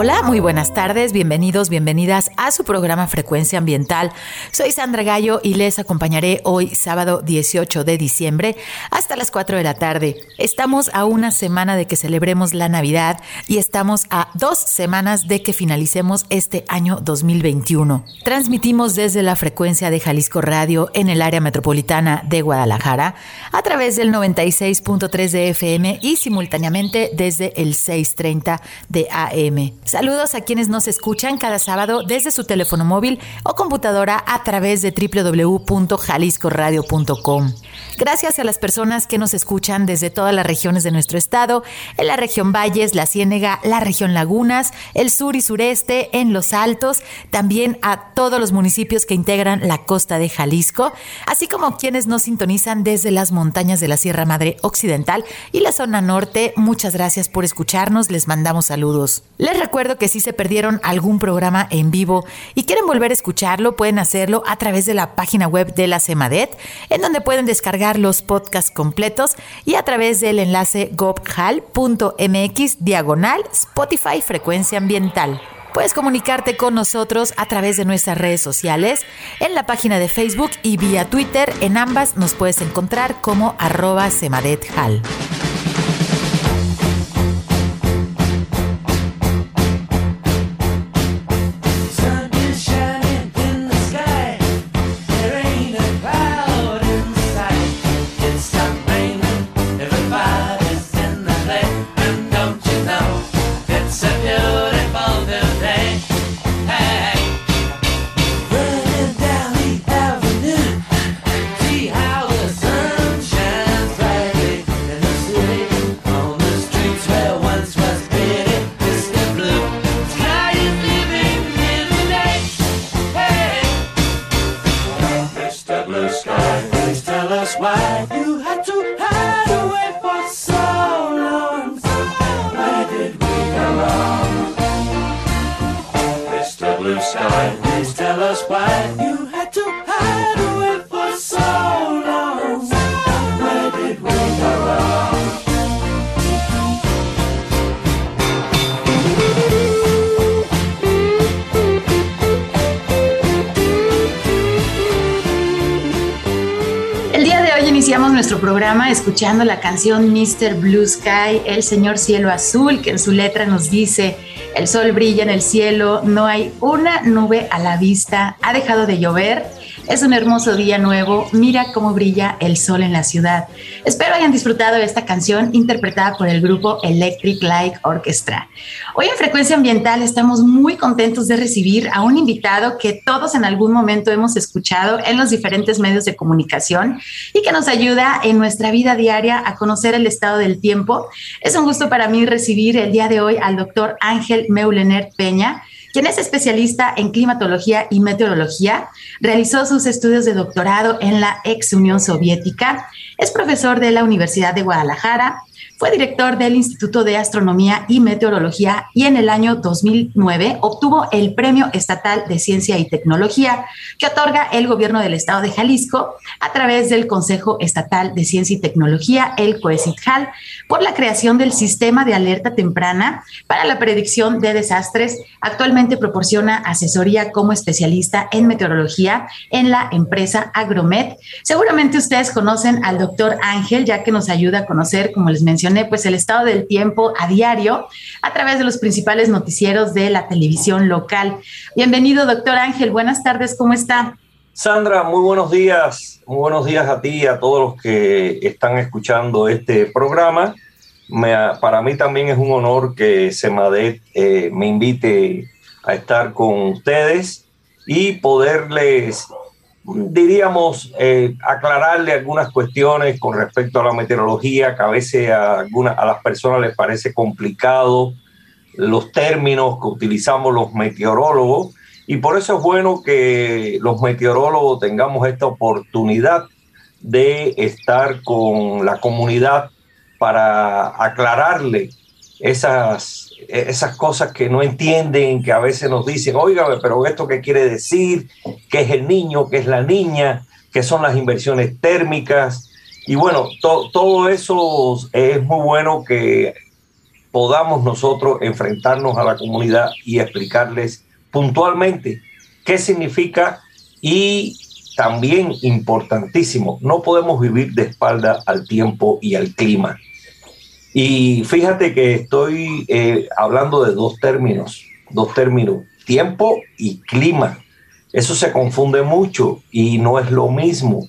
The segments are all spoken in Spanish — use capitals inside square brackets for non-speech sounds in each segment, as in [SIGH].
Hola, muy buenas tardes, bienvenidos, bienvenidas a su programa Frecuencia Ambiental. Soy Sandra Gallo y les acompañaré hoy sábado 18 de diciembre hasta las 4 de la tarde. Estamos a una semana de que celebremos la Navidad y estamos a dos semanas de que finalicemos este año 2021. Transmitimos desde la frecuencia de Jalisco Radio en el área metropolitana de Guadalajara a través del 96.3 de FM y simultáneamente desde el 630 de AM. Saludos a quienes nos escuchan cada sábado desde su teléfono móvil o computadora a través de www.jaliscoradio.com. Gracias a las personas que nos escuchan desde todas las regiones de nuestro estado, en la región Valles, la Ciénega, la región Lagunas, el sur y sureste, en los Altos, también a todos los municipios que integran la costa de Jalisco, así como quienes nos sintonizan desde las montañas de la Sierra Madre Occidental y la zona norte. Muchas gracias por escucharnos, les mandamos saludos. Les recuerdo que si se perdieron algún programa en vivo y quieren volver a escucharlo, pueden hacerlo a través de la página web de la CEMADET, en donde pueden descargar los podcasts completos y a través del enlace gobhal.mx diagonal Spotify Frecuencia Ambiental. Puedes comunicarte con nosotros a través de nuestras redes sociales, en la página de Facebook y vía Twitter. En ambas nos puedes encontrar como arroba semadethal. Escuchando la canción Mr. Blue Sky, El Señor Cielo Azul, que en su letra nos dice, el sol brilla en el cielo, no hay una nube a la vista, ha dejado de llover, es un hermoso día nuevo, mira cómo brilla el sol en la ciudad. Espero hayan disfrutado de esta canción interpretada por el grupo Electric Light Orchestra. Hoy en Frecuencia Ambiental estamos muy contentos de recibir a un invitado que todos en algún momento hemos escuchado en los diferentes medios de comunicación y que nos ayuda en nuestra vida diaria a conocer el estado del tiempo. Es un gusto para mí recibir el día de hoy al doctor Ángel Meulener Peña quien es especialista en climatología y meteorología, realizó sus estudios de doctorado en la ex Unión Soviética, es profesor de la Universidad de Guadalajara, fue director del Instituto de Astronomía y Meteorología y en el año 2009 obtuvo el Premio Estatal de Ciencia y Tecnología que otorga el gobierno del estado de Jalisco a través del Consejo Estatal de Ciencia y Tecnología, el COECITJAL, por la creación del sistema de alerta temprana para la predicción de desastres. Actualmente proporciona asesoría como especialista en meteorología en la empresa Agromet. Seguramente ustedes conocen al doctor Ángel, ya que nos ayuda a conocer, como les mencioné, pues el estado del tiempo a diario a través de los principales noticieros de la televisión local. Bienvenido, doctor Ángel. Buenas tardes, ¿cómo está? Sandra, muy buenos días. Muy buenos días a ti y a todos los que están escuchando este programa. para mí también es un honor que Semadet eh, me invite a estar con ustedes y poderles diríamos, eh, aclararle algunas cuestiones con respecto a la meteorología, que a veces a, a las personas les parece complicado los términos que utilizamos los meteorólogos, y por eso es bueno que los meteorólogos tengamos esta oportunidad de estar con la comunidad para aclararle esas, esas cosas que no entienden, que a veces nos dicen, oígame, pero esto qué quiere decir, qué es el niño, qué es la niña, qué son las inversiones térmicas. Y bueno, todo eso es muy bueno que podamos nosotros enfrentarnos a la comunidad y explicarles puntualmente qué significa y también importantísimo, no podemos vivir de espalda al tiempo y al clima. Y fíjate que estoy eh, hablando de dos términos, dos términos, tiempo y clima. Eso se confunde mucho y no es lo mismo.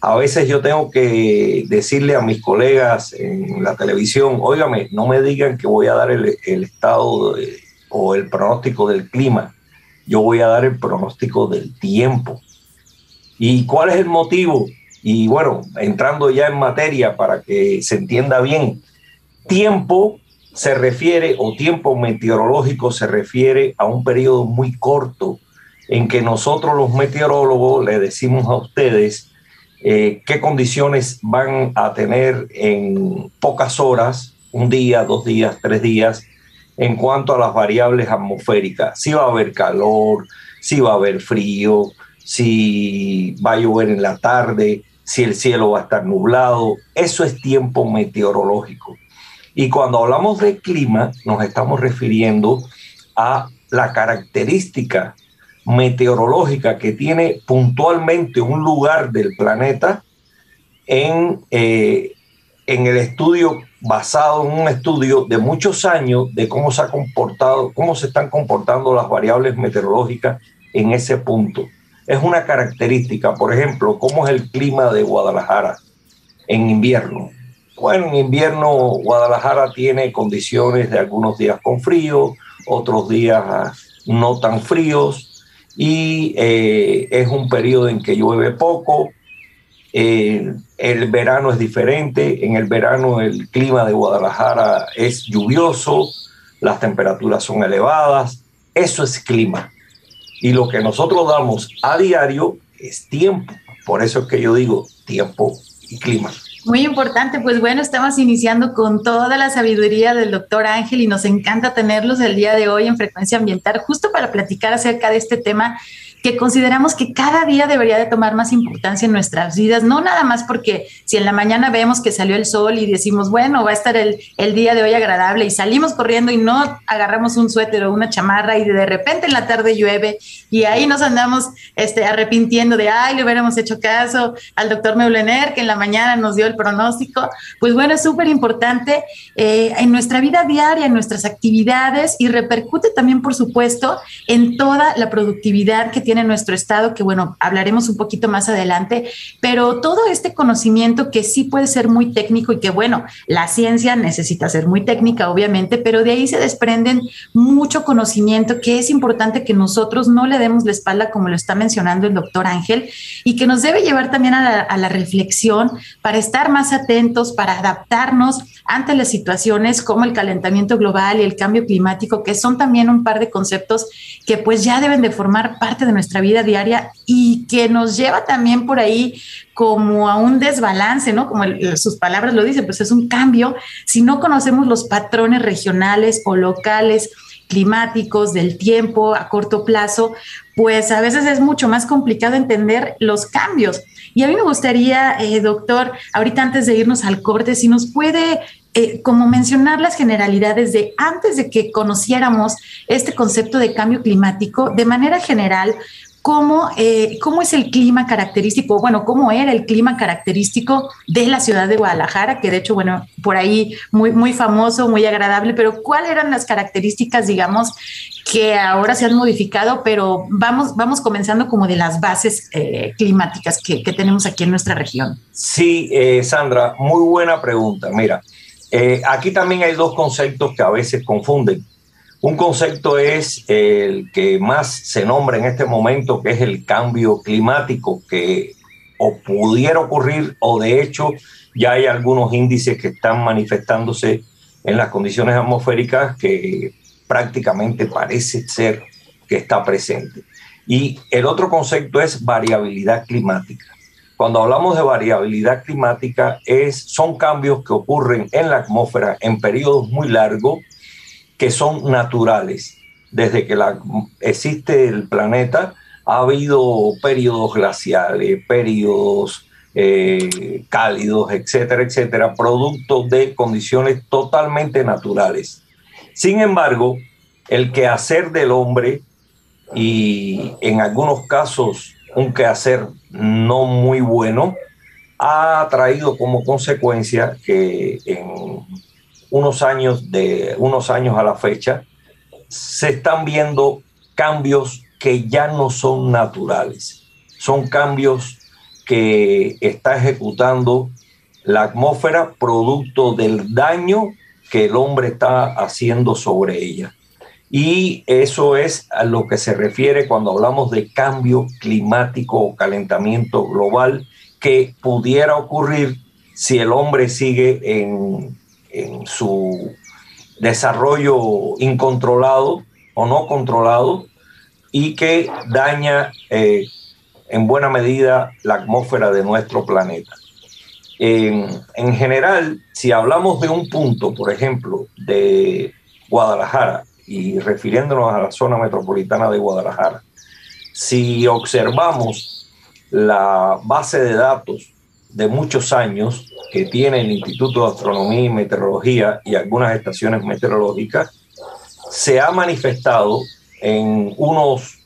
A veces yo tengo que decirle a mis colegas en la televisión, óigame, no me digan que voy a dar el, estado o el pronóstico del clima, yo voy a dar el pronóstico del tiempo. ¿Y cuál es el motivo? Y bueno, entrando ya en materia para que se entienda bien, tiempo se refiere, o tiempo meteorológico se refiere a un periodo muy corto en que nosotros los meteorólogos le decimos a ustedes eh, qué condiciones van a tener en pocas horas, un día, dos días, tres días, en cuanto a las variables atmosféricas. Si va a haber calor, si va a haber frío, si va a llover en la tarde, si el cielo va a estar nublado. Eso es tiempo meteorológico. Y cuando hablamos de clima, nos estamos refiriendo a la característica meteorológica que tiene puntualmente un lugar del planeta en, eh, en el estudio basado en un estudio de muchos años de cómo se ha comportado, cómo se están comportando las variables meteorológicas en ese punto. Es una característica, por ejemplo, cómo es el clima de Guadalajara en invierno. Bueno, en invierno Guadalajara tiene condiciones de algunos días con frío, otros días no tan fríos, y eh, es un periodo en que llueve poco. Eh, el verano es diferente. En el verano el clima de Guadalajara es lluvioso, las temperaturas son elevadas. Eso es clima. Y lo que nosotros damos a diario es tiempo. Por eso es que yo digo tiempo y clima. Muy importante, pues bueno, estamos iniciando con toda la sabiduría del doctor Ángel y nos encanta tenerlos el día de hoy en Frecuencia Ambiental, justo para platicar acerca de este tema que consideramos que cada día debería de tomar más importancia en nuestras vidas, no nada más porque si en la mañana vemos que salió el sol y decimos, bueno, va a estar el, el día de hoy agradable y salimos corriendo y no agarramos un suéter o una chamarra y de repente en la tarde llueve y ahí nos andamos este, arrepintiendo de, ay, le hubiéramos hecho caso al doctor Meulener que en la mañana nos dio el pronóstico, pues bueno, es súper importante eh, en nuestra vida diaria, en nuestras actividades y repercute también, por supuesto, en toda la productividad que tiene en nuestro estado, que bueno, hablaremos un poquito más adelante, pero todo este conocimiento que sí puede ser muy técnico y que bueno, la ciencia necesita ser muy técnica, obviamente, pero de ahí se desprenden mucho conocimiento que es importante que nosotros no le demos la espalda, como lo está mencionando el doctor Ángel, y que nos debe llevar también a la, a la reflexión para estar más atentos, para adaptarnos ante las situaciones como el calentamiento global y el cambio climático, que son también un par de conceptos que pues ya deben de formar parte de nuestra vida diaria y que nos lleva también por ahí como a un desbalance, ¿no? Como sus palabras lo dicen, pues es un cambio si no conocemos los patrones regionales o locales climáticos del tiempo a corto plazo, pues a veces es mucho más complicado entender los cambios. Y a mí me gustaría, eh, doctor, ahorita antes de irnos al corte, si nos puede eh, como mencionar las generalidades de antes de que conociéramos este concepto de cambio climático, de manera general, cómo, eh, cómo es el clima característico, bueno, cómo era el clima característico de la ciudad de Guadalajara, que de hecho, bueno, por ahí muy, muy famoso, muy agradable, pero cuáles eran las características, digamos, que ahora se han modificado, pero vamos, vamos comenzando como de las bases eh, climáticas que, que, tenemos aquí en nuestra región. Sí, eh, Sandra, muy buena pregunta. Mira, aquí también hay dos conceptos que a veces confunden. Un concepto es el que más se nombra en este momento, que es el cambio climático, que o pudiera ocurrir o de hecho ya hay algunos índices que están manifestándose en las condiciones atmosféricas que prácticamente parece ser que está presente. Y el otro concepto es variabilidad climática. cuando hablamos de variabilidad climática, es, son cambios que ocurren en la atmósfera en periodos muy largos que son naturales. Desde que existe el planeta, ha habido periodos glaciales, periodos eh, cálidos, etcétera, etcétera, producto de condiciones totalmente naturales. Sin embargo, el quehacer del hombre y en algunos casos un quehacer no muy bueno, ha traído como consecuencia que en unos años de unos años a la fecha se están viendo cambios que ya no son naturales. Son cambios que está ejecutando la atmósfera producto del daño que el hombre está haciendo sobre ella. Y eso es a lo que se refiere cuando hablamos de cambio climático o calentamiento global que pudiera ocurrir si el hombre sigue en, su desarrollo incontrolado o no controlado y que daña eh, en buena medida la atmósfera de nuestro planeta. En, en, general, si hablamos de un punto, por ejemplo, de Guadalajara, y refiriéndonos a la zona metropolitana de Guadalajara, si observamos la base de datos de muchos años que tiene el Instituto de Astronomía y Meteorología y algunas estaciones meteorológicas, se ha manifestado en unos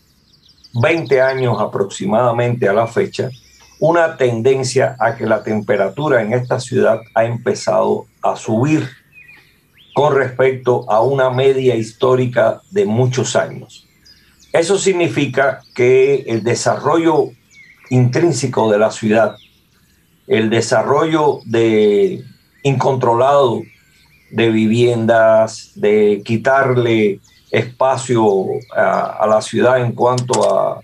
20 años aproximadamente a la fecha una tendencia a que la temperatura en esta ciudad ha empezado a subir con respecto a una media histórica de muchos años. Eso significa que el desarrollo intrínseco de la ciudad, el desarrollo de incontrolado de viviendas, de quitarle espacio a, la ciudad en cuanto a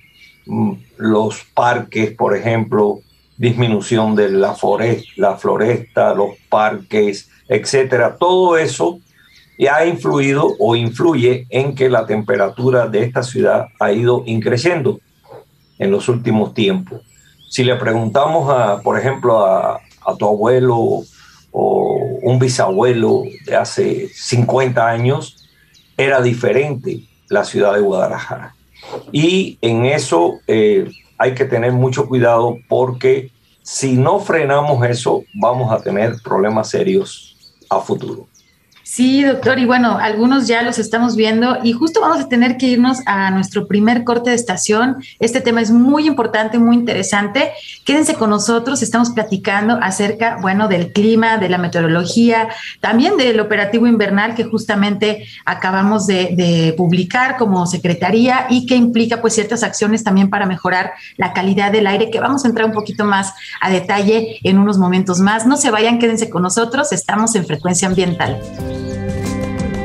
mm, los parques, por ejemplo, disminución de la floresta, la floresta, los parques, etcétera. Todo eso ha influido o influye en que la temperatura de esta ciudad ha ido increciendo en los últimos tiempos. Si le preguntamos, a, por ejemplo, a, tu abuelo o un bisabuelo de hace 50 años, era diferente la ciudad de Guadalajara. Y en eso eh, hay que tener mucho cuidado porque si no frenamos eso, vamos a tener problemas serios a futuro. Sí, doctor, y bueno, algunos ya los estamos viendo y justo vamos a tener que irnos a nuestro primer corte de estación. Este tema es muy importante, muy interesante. Quédense con nosotros, estamos platicando acerca, bueno, del clima, de la meteorología, también del operativo invernal que justamente acabamos de, de publicar como secretaría y que implica pues ciertas acciones también para mejorar la calidad del aire, que vamos a entrar un poquito más a detalle en unos momentos más. No se vayan, quédense con nosotros, estamos en frecuencia ambiental.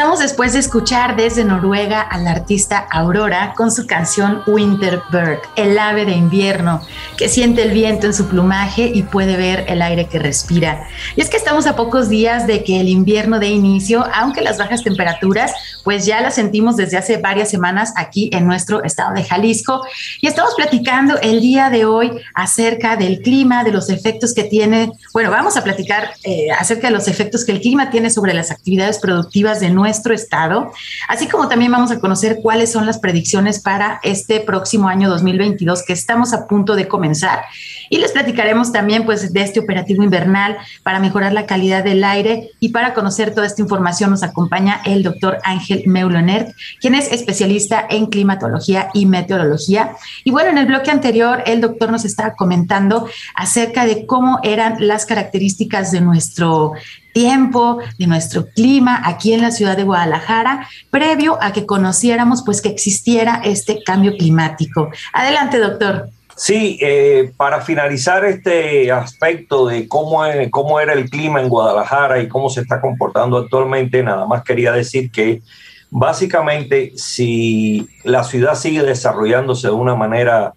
Regresamos después de escuchar desde Noruega al artista Aurora con su canción Winter Bird, el ave de invierno, que siente el viento en su plumaje y puede ver el aire que respira. Y es que estamos a pocos días de que el invierno dé inicio, aunque las bajas temperaturas pues ya las sentimos desde hace varias semanas aquí en nuestro estado de Jalisco. Y estamos platicando el día de hoy acerca del clima, de los efectos que tiene, bueno, vamos a platicar eh, acerca de los efectos que el clima tiene sobre las actividades productivas de nuestro estado, así como también vamos a conocer cuáles son las predicciones para este próximo año 2022 que estamos a punto de comenzar. Y les platicaremos también pues de este operativo invernal para mejorar la calidad del aire y para conocer toda esta información nos acompaña el doctor Ángel Meulonert, quien es especialista en climatología y meteorología. Y bueno, en el bloque anterior el doctor nos estaba comentando acerca de cómo eran las características de nuestro tiempo, de nuestro clima aquí en la ciudad de Guadalajara, previo a que conociéramos pues que existiera este cambio climático. Adelante, doctor. Sí, eh, para finalizar este aspecto de cómo, cómo era el clima en Guadalajara y cómo se está comportando actualmente, nada más quería decir que básicamente si la ciudad sigue desarrollándose de una manera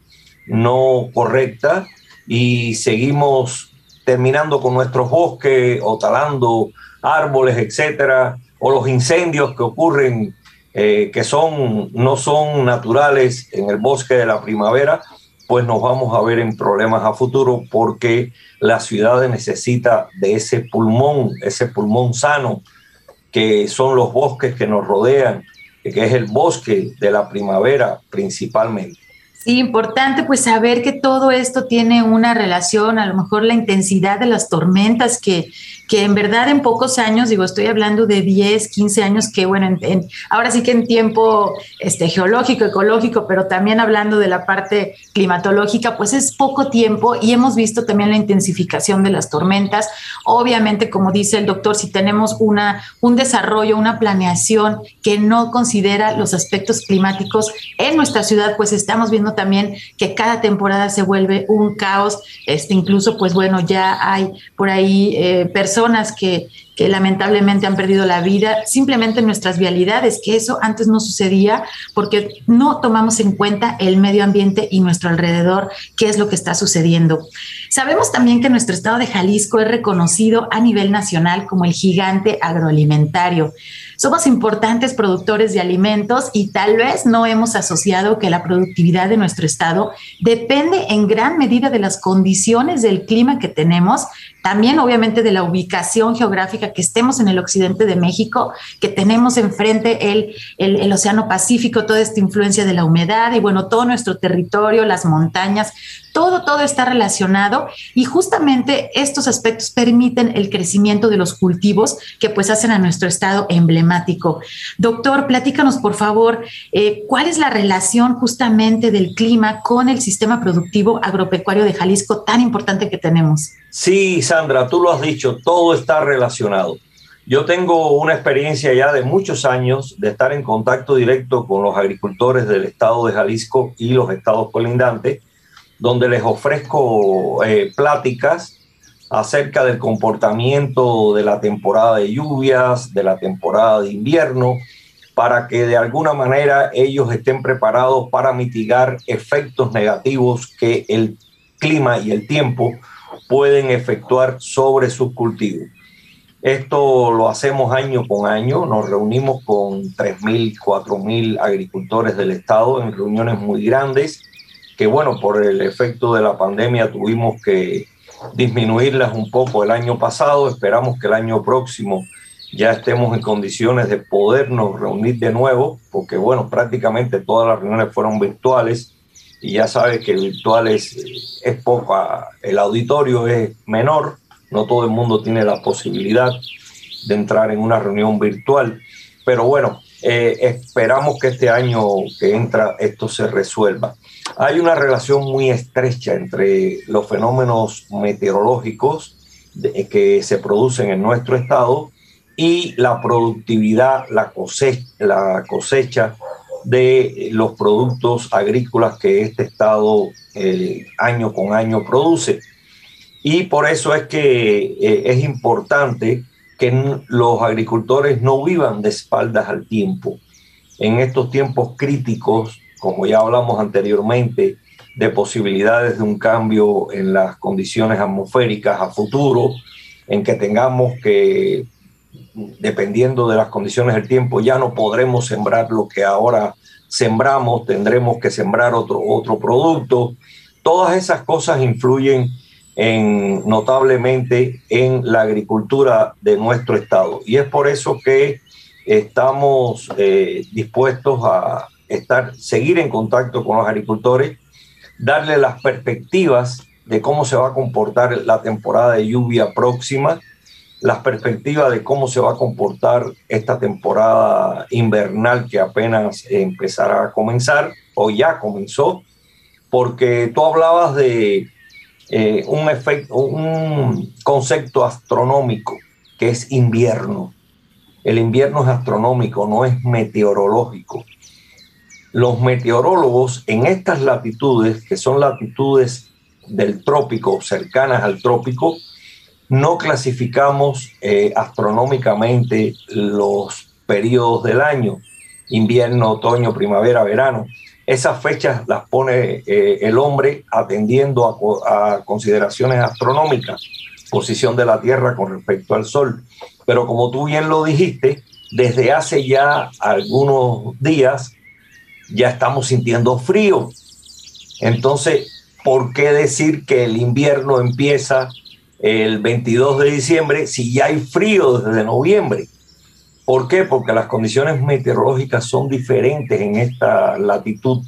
no correcta y seguimos terminando con nuestros bosques o talando árboles, etcétera, o los incendios que ocurren eh, que son, no son naturales en el bosque de la primavera, pues nos vamos a ver en problemas a futuro porque la ciudad necesita de ese pulmón, ese pulmón sano, que son los bosques que nos rodean, que es el bosque de la primavera principalmente. Sí, importante pues saber que todo esto tiene una relación, a lo mejor la intensidad de las tormentas que, que en verdad en pocos años, digo, estoy hablando de 10, 15 años, que bueno, en, ahora sí que en tiempo este, geológico, ecológico, pero también hablando de la parte climatológica, pues es poco tiempo y hemos visto también la intensificación de las tormentas. Obviamente, como dice el doctor, si tenemos una, un desarrollo, una planeación que no considera los aspectos climáticos en nuestra ciudad, pues estamos viendo también que cada temporada se vuelve un caos, este, incluso pues bueno, ya hay por ahí eh, personas personas que, que lamentablemente han perdido la vida simplemente en nuestras vialidades, que eso antes no sucedía porque no tomamos en cuenta el medio ambiente y nuestro alrededor, qué es lo que está sucediendo. Sabemos también que nuestro estado de Jalisco es reconocido a nivel nacional como el gigante agroalimentario. Somos importantes productores de alimentos y tal vez no hemos asociado que la productividad de nuestro estado depende en gran medida de las condiciones del clima que tenemos, también obviamente de la ubicación geográfica que estemos en el occidente de México, que tenemos enfrente el, el, Océano Pacífico, toda esta influencia de la humedad y bueno, todo nuestro territorio, las montañas, todo, todo está relacionado y justamente estos aspectos permiten el crecimiento de los cultivos que pues hacen a nuestro estado emblemático. Doctor, platícanos por favor, eh, ¿cuál es la relación justamente del clima con el sistema productivo agropecuario de Jalisco tan importante que tenemos? Sí, Sandra, tú lo has dicho, todo está relacionado. Yo tengo una experiencia ya de muchos años de estar en contacto directo con los agricultores del estado de Jalisco y los estados colindantes donde les ofrezco eh, pláticas acerca del comportamiento de la temporada de lluvias, de la temporada de invierno, para que de alguna manera ellos estén preparados para mitigar efectos negativos que el clima y el tiempo pueden efectuar sobre sus cultivos. Esto lo hacemos año con año, nos reunimos con 3.000, 4.000 agricultores del estado en reuniones muy grandes que bueno, por el efecto de la pandemia tuvimos que disminuirlas un poco el año pasado. Esperamos que el año próximo ya estemos en condiciones de podernos reunir de nuevo, porque bueno, prácticamente todas las reuniones fueron virtuales y ya sabes que virtuales es poca, el auditorio es menor, no todo el mundo tiene la posibilidad de entrar en una reunión virtual, pero bueno, eh, esperamos que este año que entra esto se resuelva. Hay una relación muy estrecha entre los fenómenos meteorológicos que se producen en nuestro estado y la productividad, la cosecha, de los productos agrícolas que este estado eh, año con año produce. Y por eso es que eh, es importante que los agricultores no vivan de espaldas al tiempo. En estos tiempos críticos como ya hablamos anteriormente, de posibilidades de un cambio en las condiciones atmosféricas a futuro, en que tengamos que, dependiendo de las condiciones del tiempo, ya no podremos sembrar lo que ahora sembramos, tendremos que sembrar otro, otro producto. Todas esas cosas influyen en, notablemente en la agricultura de nuestro estado. Y es por eso que estamos eh, dispuestos a, estar, seguir en contacto con los agricultores, darle las perspectivas de cómo se va a comportar la temporada de lluvia próxima, las perspectivas de cómo se va a comportar esta temporada invernal que apenas empezará a comenzar o ya comenzó, porque tú hablabas de eh, un efecto, un concepto astronómico que es invierno. El invierno es astronómico, no es meteorológico. Los meteorólogos en estas latitudes, que son latitudes del trópico, cercanas al trópico, no clasificamos eh, astronómicamente los periodos del año, invierno, otoño, primavera, verano. Esas fechas las pone eh, el hombre atendiendo a, a, consideraciones astronómicas, posición de la Tierra con respecto al Sol. Pero como tú bien lo dijiste, desde hace ya algunos días ya estamos sintiendo frío. Entonces, ¿por qué decir que el invierno empieza el 22 de diciembre si ya hay frío desde noviembre? ¿Por qué? Porque las condiciones meteorológicas son diferentes en esta latitud.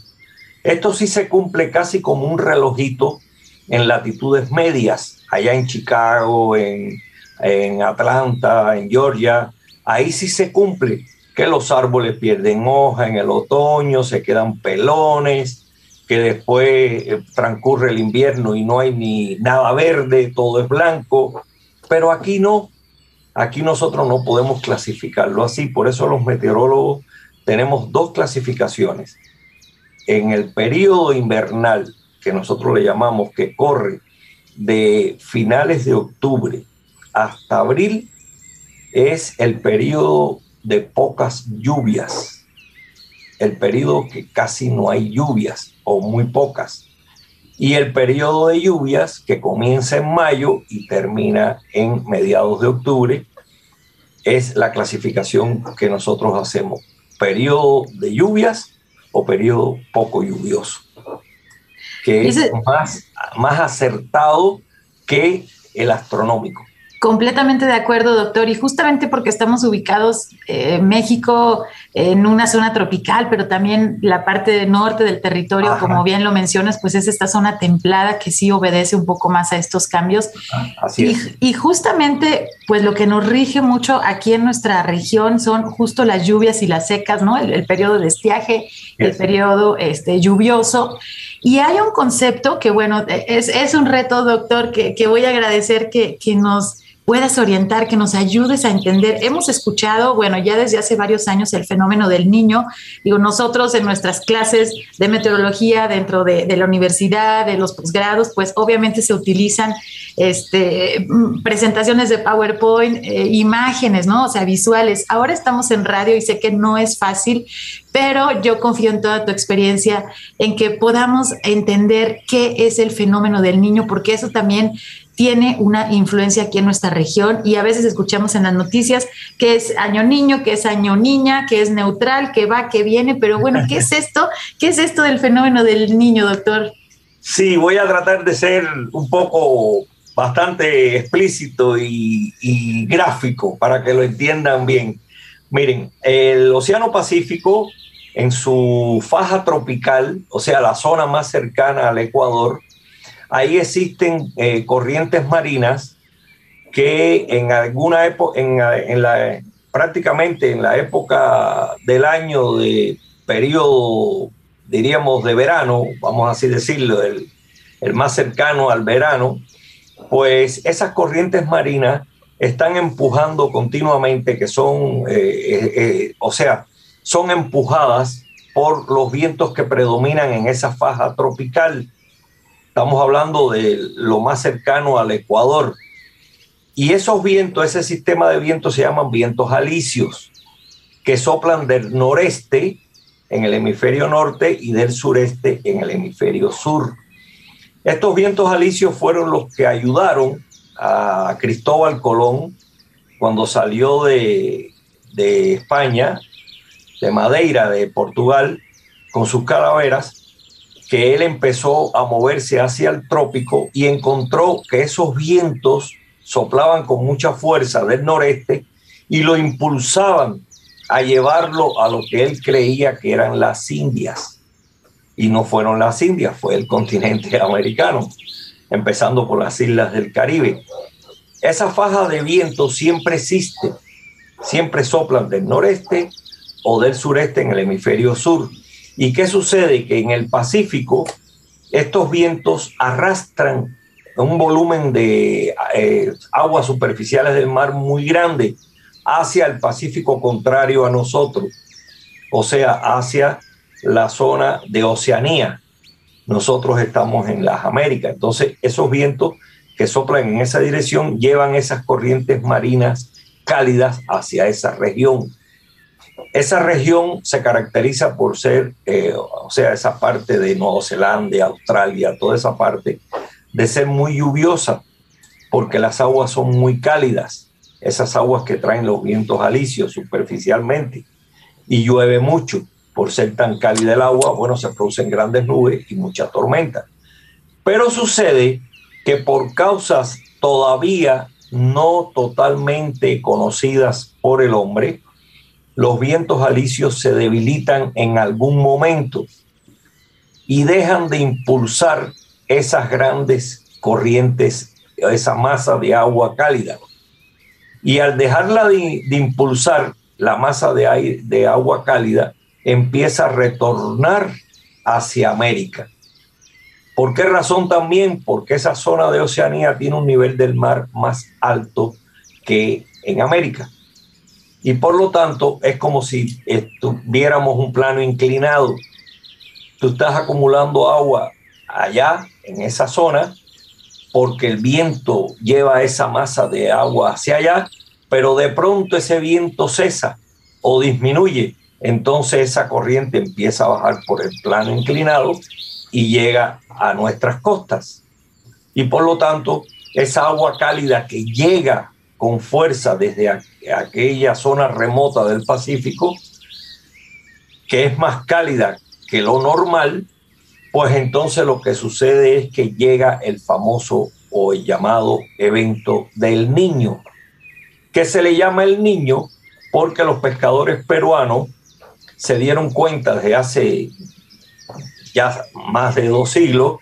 Esto sí se cumple casi como un relojito en latitudes medias, allá en Chicago, en, en Atlanta, en Georgia. Ahí sí se cumple que los árboles pierden hoja en el otoño, se quedan pelones, que después eh, transcurre el invierno y no hay ni nada verde, todo es blanco. Pero aquí no, aquí nosotros no podemos clasificarlo así, por eso los meteorólogos tenemos dos clasificaciones. En el periodo invernal, que nosotros le llamamos que corre de finales de octubre hasta abril, es el periodo de pocas lluvias, el periodo que casi no hay lluvias o muy pocas, y el periodo de lluvias que comienza en mayo y termina en mediados de octubre, es la clasificación que nosotros hacemos, periodo de lluvias o periodo poco lluvioso, que es más, más acertado que el astronómico. Completamente de acuerdo, doctor. Y justamente porque estamos ubicados en eh, México en una zona tropical, pero también la parte norte del territorio, como bien lo mencionas, pues es esta zona templada que sí obedece un poco más a estos cambios. Así y, es. y justamente, pues lo que nos rige mucho aquí en nuestra región son justo las lluvias y las secas, ¿no? El, el periodo de estiaje, el periodo este, lluvioso. Y hay un concepto que, bueno, es, es un reto, doctor, que, que voy a agradecer que, que nos puedas orientar, que nos ayudes a entender. Hemos escuchado, bueno, ya desde hace varios años el fenómeno del niño. Digo, nosotros en nuestras clases de meteorología dentro de, la universidad, de los posgrados, pues obviamente se utilizan este, mm, presentaciones de PowerPoint, eh, imágenes, ¿no? O sea, visuales. Ahora estamos en radio y sé que no es fácil, pero yo confío en toda tu experiencia en que podamos entender qué es el fenómeno del niño, porque eso también tiene una influencia aquí en nuestra región y a veces escuchamos en las noticias que es año niño, que es año niña, que es neutral, que va, que viene, pero bueno, ¿qué es [LAUGHS] esto? ¿Qué es esto del fenómeno del niño, doctor? Sí, voy a tratar de ser un poco bastante explícito y, y gráfico para que lo entiendan bien. Miren, el Océano Pacífico en su faja tropical, o sea, la zona más cercana al Ecuador, ahí existen eh, corrientes marinas que en alguna época, en, la, prácticamente en la época del año de periodo, diríamos, de verano, vamos así decirlo, el, el más cercano al verano, pues esas corrientes marinas están empujando continuamente, que son, eh, eh, eh, o sea, son empujadas por los vientos que predominan en esa faja tropical. Estamos hablando de lo más cercano al Ecuador. Y esos vientos, ese sistema de vientos se llaman vientos alisios, que soplan del noreste en el hemisferio norte y del sureste en el hemisferio sur. Estos vientos alisios fueron los que ayudaron a Cristóbal Colón cuando salió de, de España, de Madeira, de Portugal, con sus calaveras, que él empezó a moverse hacia el trópico y encontró que esos vientos soplaban con mucha fuerza del noreste y lo impulsaban a llevarlo a lo que él creía que eran las Indias. Y no fueron las Indias, fue el continente [LAUGHS] americano. empezando por las islas del Caribe. Esa faja de viento siempre existe, siempre soplan del noreste o del sureste en el hemisferio sur. ¿Y qué sucede? Que en el Pacífico estos vientos arrastran un volumen de eh, aguas superficiales del mar muy grande hacia el Pacífico contrario a nosotros, o sea, hacia la zona de Oceanía. Nosotros estamos en las Américas, entonces esos vientos que soplan en esa dirección llevan esas corrientes marinas cálidas hacia esa región. Esa región se caracteriza por ser, eh, o sea, esa parte de Nueva Zelanda, Australia, toda esa parte, de ser muy lluviosa, porque las aguas son muy cálidas, esas aguas que traen los vientos alisios superficialmente, y llueve mucho. Por ser tan cálida el agua, bueno, se producen grandes nubes y mucha tormenta. Pero sucede que por causas todavía no totalmente conocidas por el hombre, los vientos alisios se debilitan en algún momento y dejan de impulsar esas grandes corrientes, esa masa de agua cálida. Y al dejarla de, impulsar la masa de, de agua cálida, empieza a retornar hacia América. ¿Por qué razón también? Porque esa zona de Oceanía tiene un nivel del mar más alto que en América. Y por lo tanto es como si tuviéramos un plano inclinado. Tú estás acumulando agua allá, en esa zona, porque el viento lleva esa masa de agua hacia allá, pero de pronto ese viento cesa o disminuye. Entonces esa corriente empieza a bajar por el plano inclinado y llega a nuestras costas. Y por lo tanto, esa agua cálida que llega con fuerza desde aquella zona remota del Pacífico, que es más cálida que lo normal, pues entonces lo que sucede es que llega el famoso o llamado evento del niño, que se le llama el niño porque los pescadores peruanos se dieron cuenta desde hace ya más de dos siglos,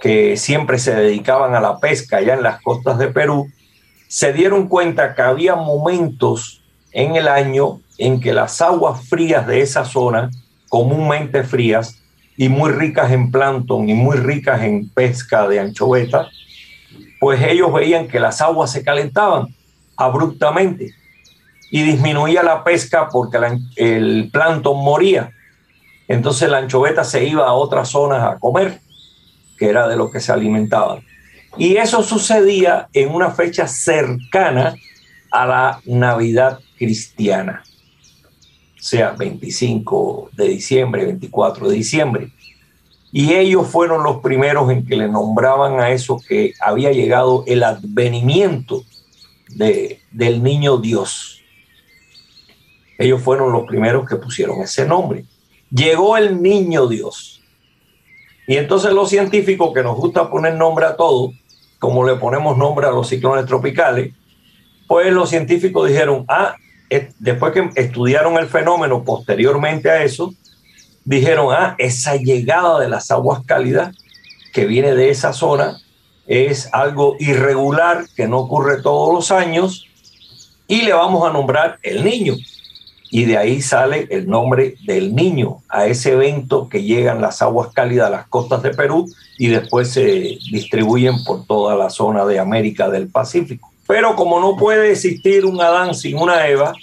que siempre se dedicaban a la pesca allá en las costas de Perú, se dieron cuenta que había momentos en el año en que las aguas frías de esa zona, comúnmente frías y muy ricas en plancton y muy ricas en pesca de anchoveta, pues ellos veían que las aguas se calentaban abruptamente y disminuía la pesca porque el plancton moría. Entonces la anchoveta se iba a otras zonas a comer, que era de lo que se alimentaban. Y eso sucedía en una fecha cercana a la Navidad cristiana, o sea, 25 de diciembre, 24 de diciembre. Y ellos fueron los primeros en que le nombraban a eso que había llegado el advenimiento de, del niño Dios. Ellos fueron los primeros que pusieron ese nombre llegó el niño Dios. Y entonces los científicos que nos gusta poner nombre a todo, como le ponemos nombre a los ciclones tropicales, pues los científicos dijeron, ah, después que estudiaron el fenómeno posteriormente a eso, dijeron, ah, esa llegada de las aguas cálidas que viene de esa zona es algo irregular que no ocurre todos los años y le vamos a nombrar el niño y de ahí sale el nombre del niño a ese evento que llegan las aguas cálidas a las costas de Perú y después se distribuyen por toda la zona de América del Pacífico. Pero como no puede existir un Adán sin una Eva,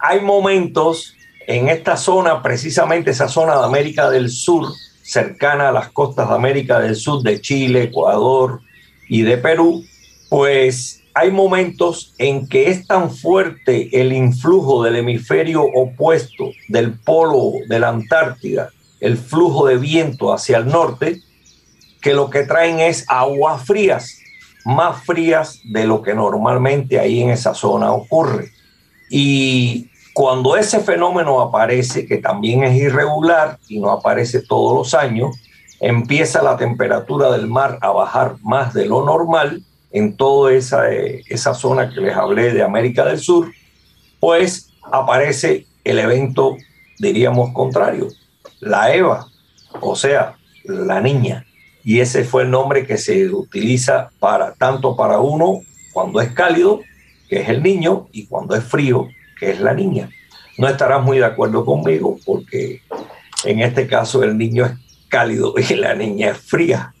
hay momentos en esta zona, precisamente esa zona de América del Sur, cercana a las costas de América del Sur, de Chile, Ecuador y de Perú, pues hay momentos en que es tan fuerte el influjo del hemisferio opuesto del polo de la Antártida, el flujo de viento hacia el norte, que lo que traen es aguas frías, más frías de lo que normalmente ahí en esa zona ocurre. Y cuando ese fenómeno aparece, que también es irregular y no aparece todos los años, empieza la temperatura del mar a bajar más de lo normal en toda esa, eh, esa zona que les hablé de América del Sur, pues aparece el evento, diríamos, contrario, la Eva, o sea, la niña. y ese fue el nombre que se utiliza para tanto para uno cuando es cálido, que es el niño, y cuando es frío, que es la niña. No estarás muy de acuerdo conmigo porque en este caso el niño es cálido y la niña es fría.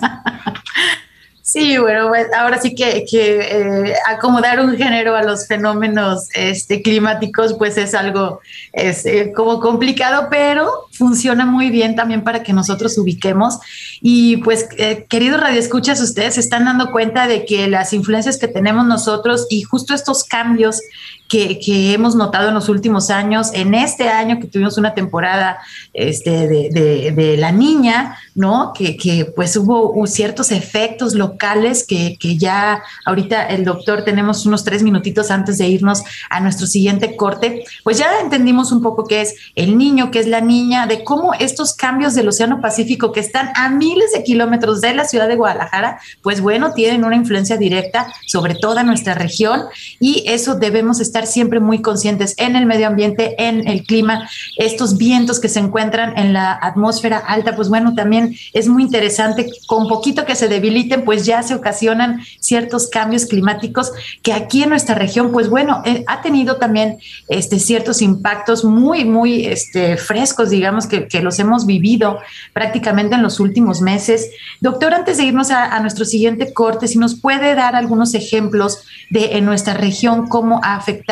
[LAUGHS] Sí, bueno, pues ahora sí que, eh, acomodar un género a los fenómenos este, climáticos, pues es algo es, eh, como complicado, pero funciona muy bien también para que nosotros ubiquemos. Y pues, eh, queridos radioescuchas, ustedes se están dando cuenta de que las influencias que tenemos nosotros y justo estos cambios que, hemos notado en los últimos años, en este año que tuvimos una temporada este, de, la niña, ¿no? Que, pues hubo ciertos efectos locales que, ya ahorita el doctor tenemos unos tres minutitos antes de irnos a nuestro siguiente corte, pues ya entendimos un poco qué es el niño, qué es la niña, de cómo estos cambios del Océano Pacífico que están a miles de kilómetros de la ciudad de Guadalajara, pues bueno, tienen una influencia directa sobre toda nuestra región y eso debemos estar siempre muy conscientes en el medio ambiente, en el clima, estos vientos que se encuentran en la atmósfera alta, pues bueno, también es muy interesante, con poquito que se debiliten, pues ya se ocasionan ciertos cambios climáticos que aquí en nuestra región, pues bueno, eh, ha tenido también este, ciertos impactos muy, muy este, frescos, digamos, que, los hemos vivido prácticamente en los últimos meses. Doctor, antes de irnos a, a nuestro siguiente corte, si nos puede dar algunos ejemplos de en nuestra región cómo ha afectado,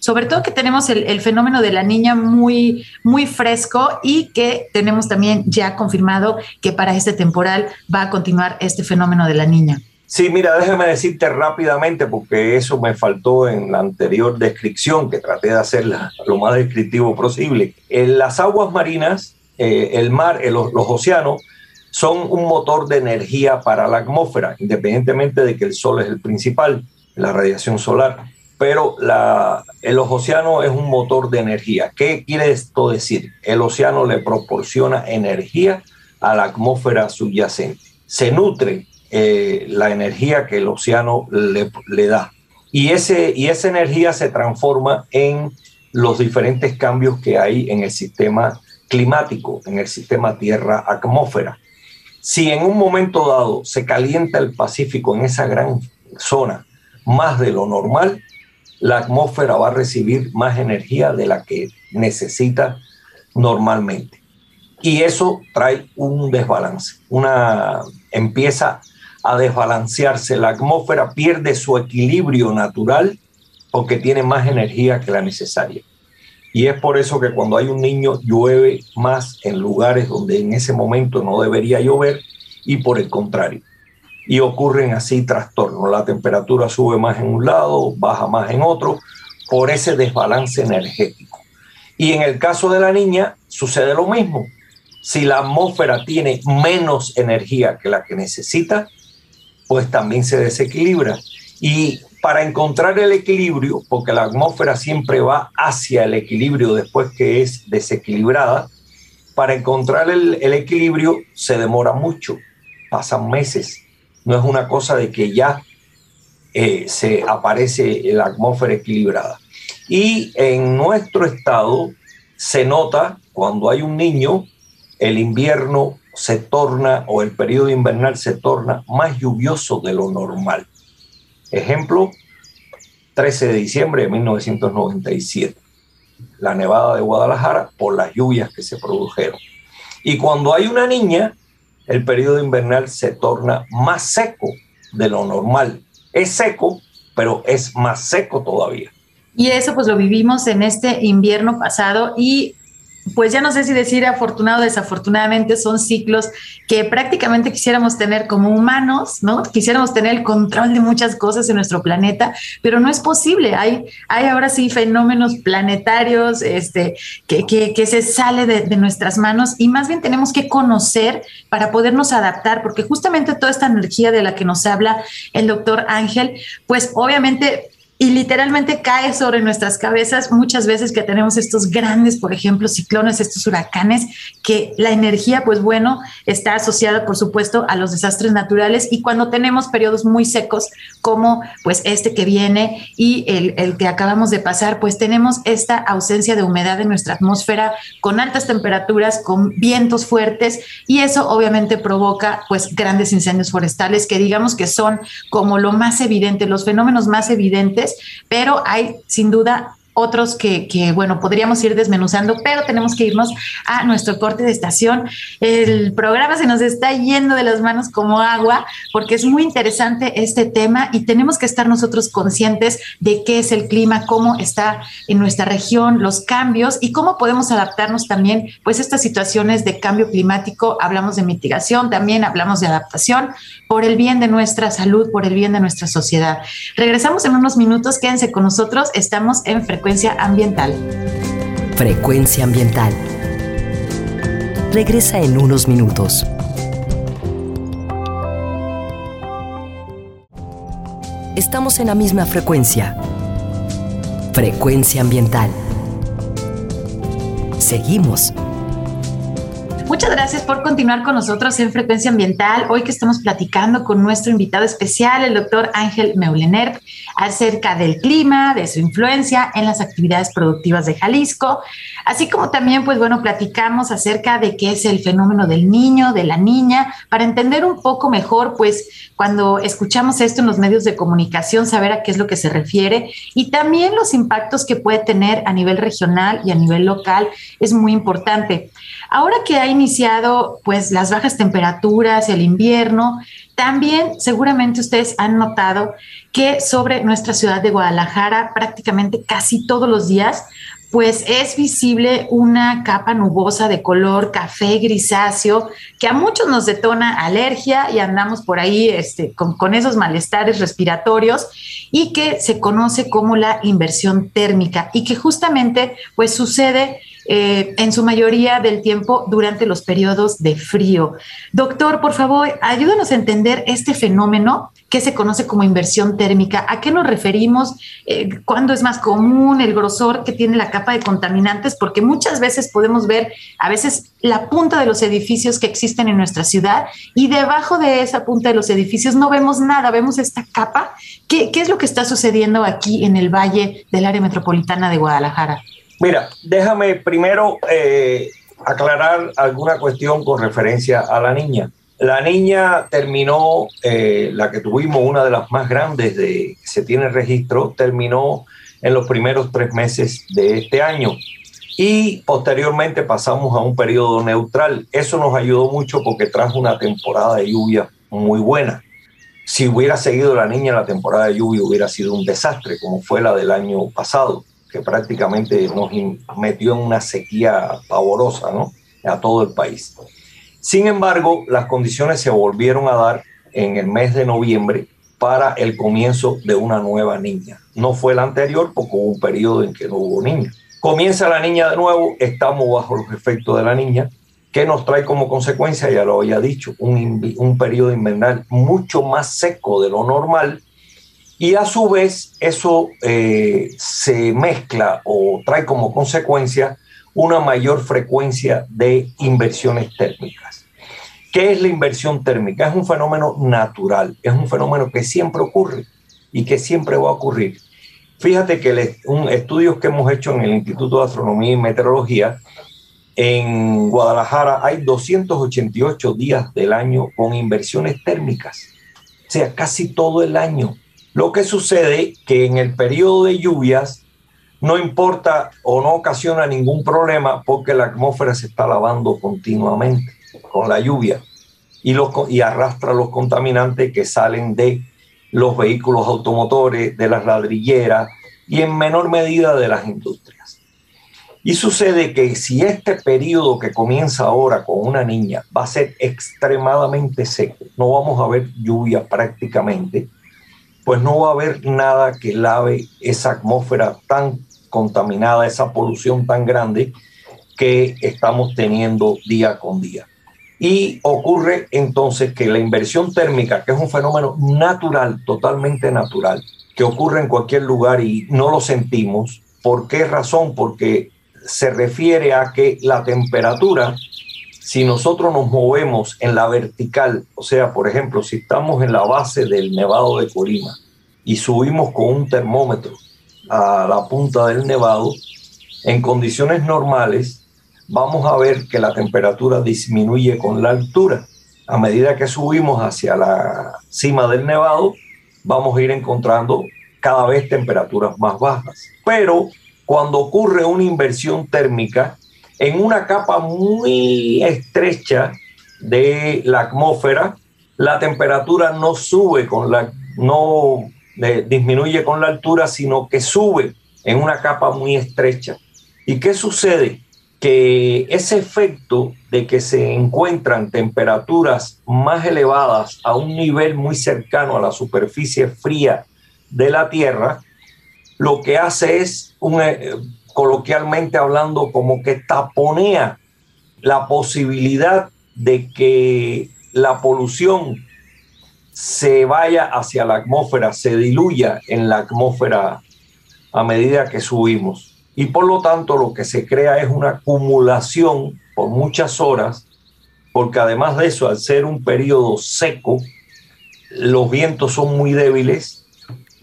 sobre todo que tenemos el, fenómeno de la niña muy, muy fresco y que tenemos también ya confirmado que para este temporal va a continuar este fenómeno de la niña. Sí, mira, déjame decirte rápidamente, porque eso me faltó en la anterior descripción, que traté de hacerla lo más descriptivo posible. En las aguas marinas, eh, el mar, los océanos, son un motor de energía para la atmósfera, independientemente de que el sol es el principal la radiación solar. Pero la, el océano es un motor de energía. ¿Qué quiere esto decir? El océano le proporciona energía a la atmósfera subyacente. Se nutre eh, la energía que el océano le, le da. Y, ese, y esa energía se transforma en los diferentes cambios que hay en el sistema climático, en el sistema Tierra-atmósfera. Si en un momento dado se calienta el Pacífico en esa gran zona más de lo normal, la atmósfera va a recibir más energía de la que necesita normalmente. Y eso trae un desbalance, una empieza a desbalancearse, la atmósfera pierde su equilibrio natural porque tiene más energía que la necesaria. Y es por eso que cuando hay un niño llueve más en lugares donde en ese momento no debería llover y por el contrario y ocurren así trastornos. La temperatura sube más en un lado, baja más en otro, por ese desbalance energético. Y en el caso de la niña sucede lo mismo. Si la atmósfera tiene menos energía que la que necesita, pues también se desequilibra. Y para encontrar el equilibrio, porque la atmósfera siempre va hacia el equilibrio después que es desequilibrada, para encontrar el, el equilibrio se demora mucho, pasan meses, no es una cosa de que ya eh, se aparece la atmósfera equilibrada. Y en nuestro estado se nota cuando hay un niño, el invierno se torna o el periodo invernal se torna más lluvioso de lo normal. Ejemplo, 13 de diciembre de 1997, la nevada de Guadalajara por las lluvias que se produjeron. Y cuando hay una niña, el periodo invernal se torna más seco de lo normal. Es seco, pero es más seco todavía. Y eso pues lo vivimos en este invierno pasado y pues ya no sé si decir afortunado o desafortunadamente, son ciclos que prácticamente quisiéramos tener como humanos, ¿no? Quisiéramos tener el control de muchas cosas en nuestro planeta, pero no es posible. Hay, hay ahora sí fenómenos planetarios este, que, que, se sale de, de nuestras manos y más bien tenemos que conocer para podernos adaptar, porque justamente toda esta energía de la que nos habla el doctor Ángel, pues obviamente y literalmente cae sobre nuestras cabezas muchas veces que tenemos estos grandes, por ejemplo, ciclones, estos huracanes, que la energía, pues bueno, está asociada, por supuesto, a los desastres naturales y cuando tenemos periodos muy secos como pues este que viene y el, el que acabamos de pasar, pues tenemos esta ausencia de humedad en nuestra atmósfera con altas temperaturas, con vientos fuertes y eso obviamente provoca pues grandes incendios forestales que digamos que son como lo más evidente, los fenómenos más evidentes pero hay sin duda otros que, bueno, podríamos ir desmenuzando, pero tenemos que irnos a nuestro corte de estación. El programa se nos está yendo de las manos como agua, porque es muy interesante este tema y tenemos que estar nosotros conscientes de qué es el clima, cómo está en nuestra región, los cambios y cómo podemos adaptarnos también, pues, a estas situaciones de cambio climático. Hablamos de mitigación, también hablamos de adaptación por el bien de nuestra salud, por el bien de nuestra sociedad. Regresamos en unos minutos, quédense con nosotros, estamos en frecuencia frecuencia ambiental. Frecuencia ambiental. Regresa en unos minutos. Estamos en la misma frecuencia. Frecuencia ambiental. Seguimos Muchas gracias por continuar con nosotros en Frecuencia Ambiental. Hoy que estamos platicando con nuestro invitado especial, el doctor Ángel Meulener, acerca del clima, de su influencia en las actividades productivas de Jalisco, así como también, pues bueno, platicamos acerca de qué es el fenómeno del niño, de la niña, para entender un poco mejor, pues cuando escuchamos esto en los medios de comunicación, saber a qué es lo que se refiere y también los impactos que puede tener a nivel regional y a nivel local es muy importante. Ahora que ha iniciado pues las bajas temperaturas, el invierno, también seguramente ustedes han notado que sobre nuestra ciudad de Guadalajara prácticamente casi todos los días pues es visible una capa nubosa de color café grisáceo que a muchos nos detona alergia y andamos por ahí este, con, con, esos malestares respiratorios y que se conoce como la inversión térmica y que justamente pues sucede eh, en su mayoría del tiempo durante los periodos de frío. Doctor, por favor, ayúdanos a entender este fenómeno que se conoce como inversión térmica. ¿A qué nos referimos? Eh, ¿Cuándo es más común el grosor que tiene la capa de contaminantes? Porque muchas veces podemos ver a veces la punta de los edificios que existen en nuestra ciudad y debajo de esa punta de los edificios no vemos nada, vemos esta capa. ¿Qué, qué es lo que está sucediendo aquí en el valle del área metropolitana de Guadalajara? Mira, déjame primero eh, aclarar alguna cuestión con referencia a la niña. La niña terminó, eh, la que tuvimos, una de las más grandes de que se tiene registro, terminó en los primeros tres meses de este año y posteriormente pasamos a un periodo neutral. Eso nos ayudó mucho porque trajo una temporada de lluvia muy buena. Si hubiera seguido la niña la temporada de lluvia hubiera sido un desastre como fue la del año pasado que prácticamente nos metió en una sequía pavorosa ¿no? a todo el país. Sin embargo, las condiciones se volvieron a dar en el mes de noviembre para el comienzo de una nueva niña. No fue la anterior porque hubo un periodo en que no hubo niña. Comienza la niña de nuevo, estamos bajo los efectos de la niña, que nos trae como consecuencia, ya lo había dicho, un, un periodo invernal mucho más seco de lo normal y a su vez eso eh, se mezcla o trae como consecuencia una mayor frecuencia de inversiones térmicas. ¿Qué es la inversión térmica? Es un fenómeno natural, es un fenómeno que siempre ocurre y que siempre va a ocurrir. Fíjate que un estudios que hemos hecho en el Instituto de Astronomía y Meteorología, en Guadalajara hay 288 días del año con inversiones térmicas, o sea, casi todo el año. Lo que sucede que en el periodo de lluvias no importa o no ocasiona ningún problema porque la atmósfera se está lavando continuamente con la lluvia y, arrastra los contaminantes que salen de los vehículos automotores, de las ladrilleras y en menor medida de las industrias. Y sucede que si este periodo que comienza ahora con una niña va a ser extremadamente seco, no vamos a ver lluvia prácticamente, pues no va a haber nada que lave esa atmósfera tan contaminada, esa polución tan grande que estamos teniendo día con día. Y ocurre entonces que la inversión térmica, que es un fenómeno natural, totalmente natural, que ocurre en cualquier lugar y no lo sentimos. ¿Por qué razón? Porque se refiere a que la temperatura, si nosotros nos movemos en la vertical, o sea, por ejemplo, si estamos en la base del Nevado de Colima y subimos con un termómetro a la punta del Nevado, en condiciones normales vamos a ver que la temperatura disminuye con la altura. A medida que subimos hacia la cima del Nevado, vamos a ir encontrando cada vez temperaturas más bajas. Pero cuando ocurre una inversión térmica en una capa muy estrecha de la atmósfera, la temperatura no sube con la, no eh, disminuye con la altura, sino que sube en una capa muy estrecha. ¿Y qué sucede? Que ese efecto de que se encuentran temperaturas más elevadas a un nivel muy cercano a la superficie fría de la Tierra, lo que hace es, un, eh, coloquialmente hablando, como que taponea la posibilidad de que la polución se vaya hacia la atmósfera, se diluya en la atmósfera a medida que subimos. Y por lo tanto lo que se crea es una acumulación por muchas horas, porque además de eso, al ser un periodo seco, los vientos son muy débiles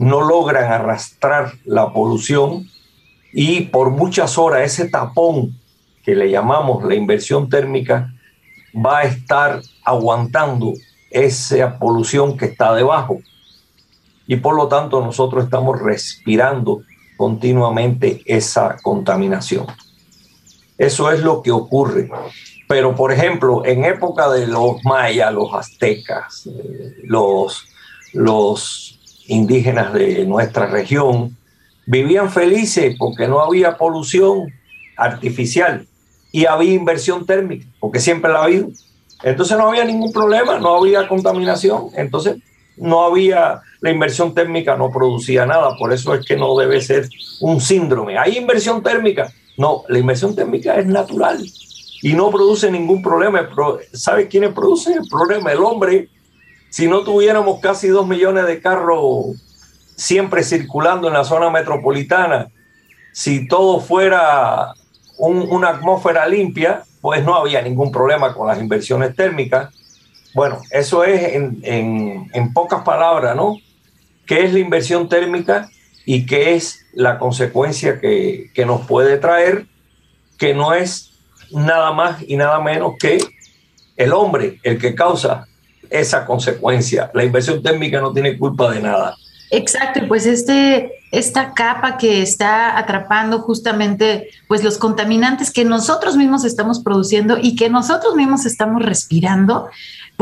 no logran arrastrar la polución y por muchas horas ese tapón que le llamamos la inversión térmica va a estar aguantando esa polución que está debajo. Y por lo tanto nosotros estamos respirando continuamente esa contaminación. Eso es lo que ocurre. Pero, por ejemplo, en época de los mayas, los aztecas, eh, los, los indígenas de nuestra región vivían felices porque no había polución artificial y había inversión térmica, porque siempre la ha habido. Entonces no había ningún problema, no había contaminación, entonces no había, la inversión térmica no producía nada, por eso es que no debe ser un síndrome. ¿Hay inversión térmica? No, la inversión térmica es natural y no produce ningún problema. ¿Sabe quiénes producen el problema? El hombre si no tuviéramos casi dos millones de carros siempre circulando en la zona metropolitana, si todo fuera una atmósfera limpia, pues no había ningún problema con las inversiones térmicas. Bueno, eso es en, pocas palabras, ¿no? ¿Qué es la inversión térmica y qué es la consecuencia que, que nos puede traer? Que no es nada más y nada menos que el hombre el que causa esa consecuencia. La inversión térmica no tiene culpa de nada. Exacto, y pues este, esta capa que está atrapando justamente pues los contaminantes que nosotros mismos estamos produciendo y que nosotros mismos estamos respirando,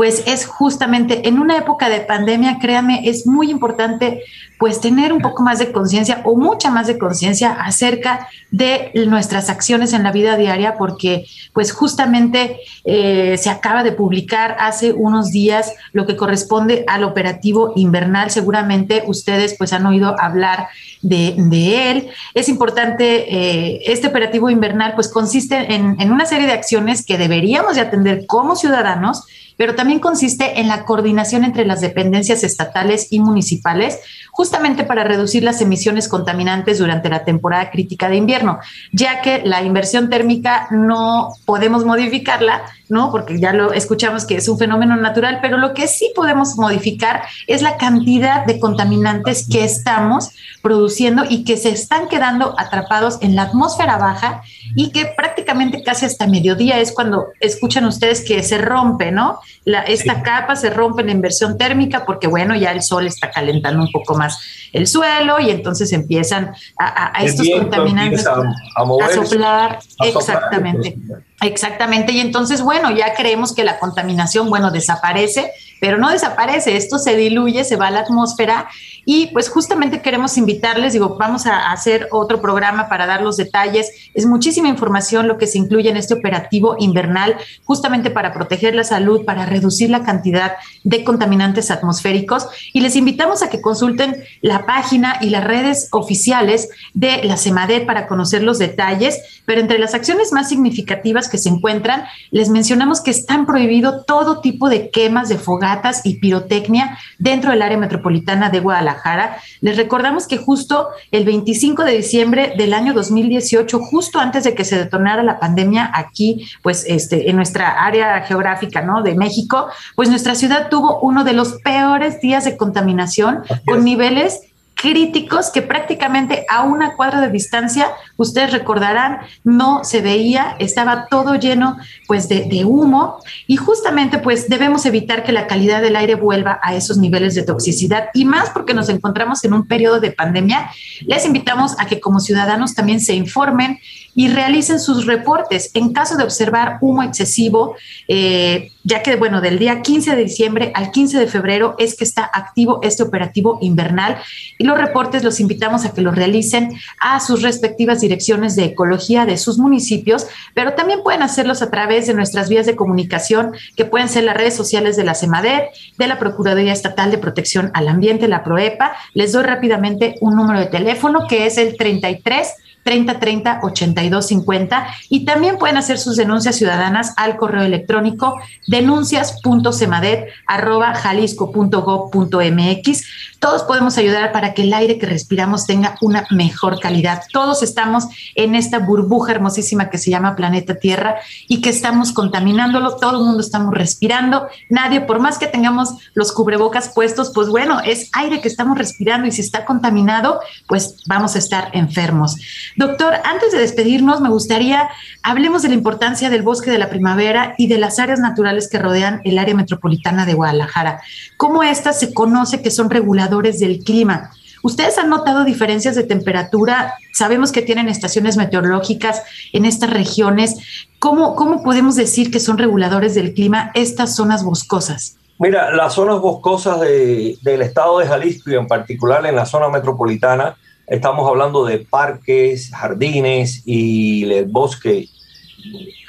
pues es justamente en una época de pandemia, créame, es muy importante pues tener un poco más de conciencia o mucha más de conciencia acerca de nuestras acciones en la vida diaria, porque pues justamente eh, se acaba de publicar hace unos días lo que corresponde al operativo invernal. Seguramente ustedes pues han oído hablar de, él. Es importante, eh, este operativo invernal pues consiste en, en una serie de acciones que deberíamos de atender como ciudadanos pero también consiste en la coordinación entre las dependencias estatales y municipales, justamente para reducir las emisiones contaminantes durante la temporada crítica de invierno, ya que la inversión térmica no podemos modificarla, ¿no? Porque ya lo escuchamos que es un fenómeno natural, pero lo que sí podemos modificar es la cantidad de contaminantes que estamos produciendo y que se están quedando atrapados en la atmósfera baja y que prácticamente casi hasta mediodía es cuando escuchan ustedes que se rompe, ¿no? esta capa se rompe en la inversión térmica porque, bueno, ya el sol está calentando un poco más el suelo y entonces empiezan a, estos contaminantes a, soplar. exactamente. Exactamente. Y entonces, bueno, ya creemos que la contaminación, bueno, desaparece, pero no desaparece, esto se diluye, se va a la atmósfera y pues justamente queremos invitarles, digo, vamos a hacer otro programa para dar los detalles. Es muchísima información lo que se incluye en este operativo invernal, justamente para proteger la salud, para reducir la cantidad de contaminantes atmosféricos. Y les invitamos a que consulten la página y las redes oficiales de la CEMADET para conocer los detalles. Pero entre las acciones más significativas que se encuentran, les mencionamos que están prohibido todo tipo de quemas de fogatas y pirotecnia dentro del área metropolitana de Guadalajara Guadalajara. Les recordamos que justo el 25 de diciembre del año 2018, justo antes de que se detonara la pandemia aquí, pues este, en nuestra área geográfica, ¿no? De México, pues nuestra ciudad tuvo uno de los peores días de contaminación con niveles críticos que prácticamente a una cuadra de distancia, ustedes recordarán, no se veía, estaba todo lleno pues de, de, humo. Y justamente pues debemos evitar que la calidad del aire vuelva a esos niveles de toxicidad. Y más porque nos encontramos en un periodo de pandemia, les invitamos a que como ciudadanos también se informen y realicen sus reportes en caso de observar humo excesivo, eh, ya que, bueno, del día 15 de diciembre al 15 de febrero es que está activo este operativo invernal y los reportes los invitamos a que los realicen a sus respectivas direcciones de ecología de sus municipios, pero también pueden hacerlos a través de nuestras vías de comunicación, que pueden ser las redes sociales de la CEMADET, de la Procuraduría Estatal de Protección al Ambiente, la PROEPA. Les doy rápidamente un número de teléfono que es el 33 30 30 82 50 y también pueden hacer sus denuncias ciudadanas al correo electrónico denuncias.semadet@jalisco.gov.mx. Todos podemos ayudar para que el aire que respiramos tenga una mejor calidad. Todos estamos en esta burbuja hermosísima que se llama planeta Tierra y que estamos contaminándolo, todo el mundo estamos respirando. Nadie, por más que tengamos los cubrebocas puestos, pues bueno, es aire que estamos respirando y si está contaminado, pues vamos a estar enfermos. Doctor, antes de despedirnos, me gustaría hablemos de la importancia del bosque de la primavera y de las áreas naturales que rodean el área metropolitana de Guadalajara. ¿Cómo estas se conoce que son reguladores del clima? ¿Ustedes han notado diferencias de temperatura? Sabemos que tienen estaciones meteorológicas en estas regiones. ¿Cómo, cómo podemos decir que son reguladores del clima estas zonas boscosas? Mira, las zonas boscosas de, del estado de Jalisco y en particular en la zona metropolitana, Estamos hablando de parques, jardines y el bosque,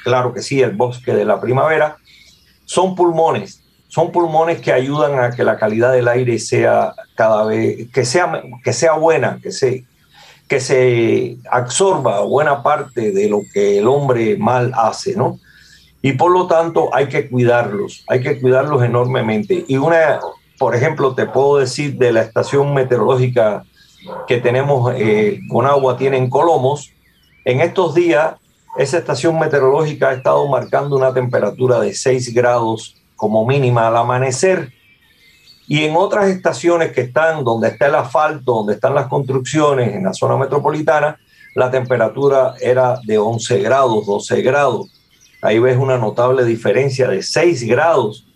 claro que sí, el bosque de la primavera. Son pulmones, son pulmones que ayudan a que la calidad del aire sea cada vez, que sea, que sea buena, que se, que se absorba buena parte de lo que el hombre mal hace, ¿no? Y por lo tanto hay que cuidarlos, hay que cuidarlos enormemente. Y una, por ejemplo, te puedo decir de la estación meteorológica que tenemos eh, con agua tienen Colomos. En estos días, esa estación meteorológica ha estado marcando una temperatura de 6 grados como mínima al amanecer. Y en otras estaciones que están donde está el asfalto, donde están las construcciones, en la zona metropolitana, la temperatura era de 11 grados, 12 grados. Ahí ves una notable diferencia de 6 grados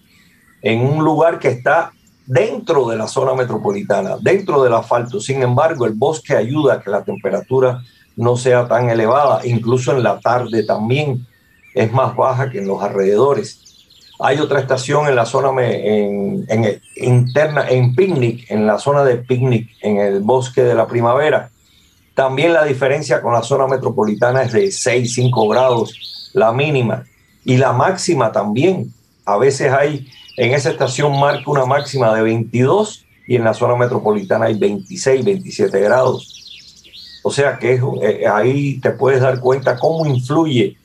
en un lugar que está dentro de la zona metropolitana, dentro del asfalto. Sin embargo, el bosque ayuda a que la temperatura no sea tan elevada, incluso en la tarde también es más baja que en los alrededores. Hay otra estación en la zona en, interna, en picnic, en la zona de picnic, en el bosque de la primavera. También la diferencia con la zona metropolitana es de 6, 5 grados, la mínima. Y la máxima también. A veces hay en esa estación marca una máxima de 22 y en la zona metropolitana hay 26, 27 grados. O sea que eh, ahí te puedes dar cuenta cómo influye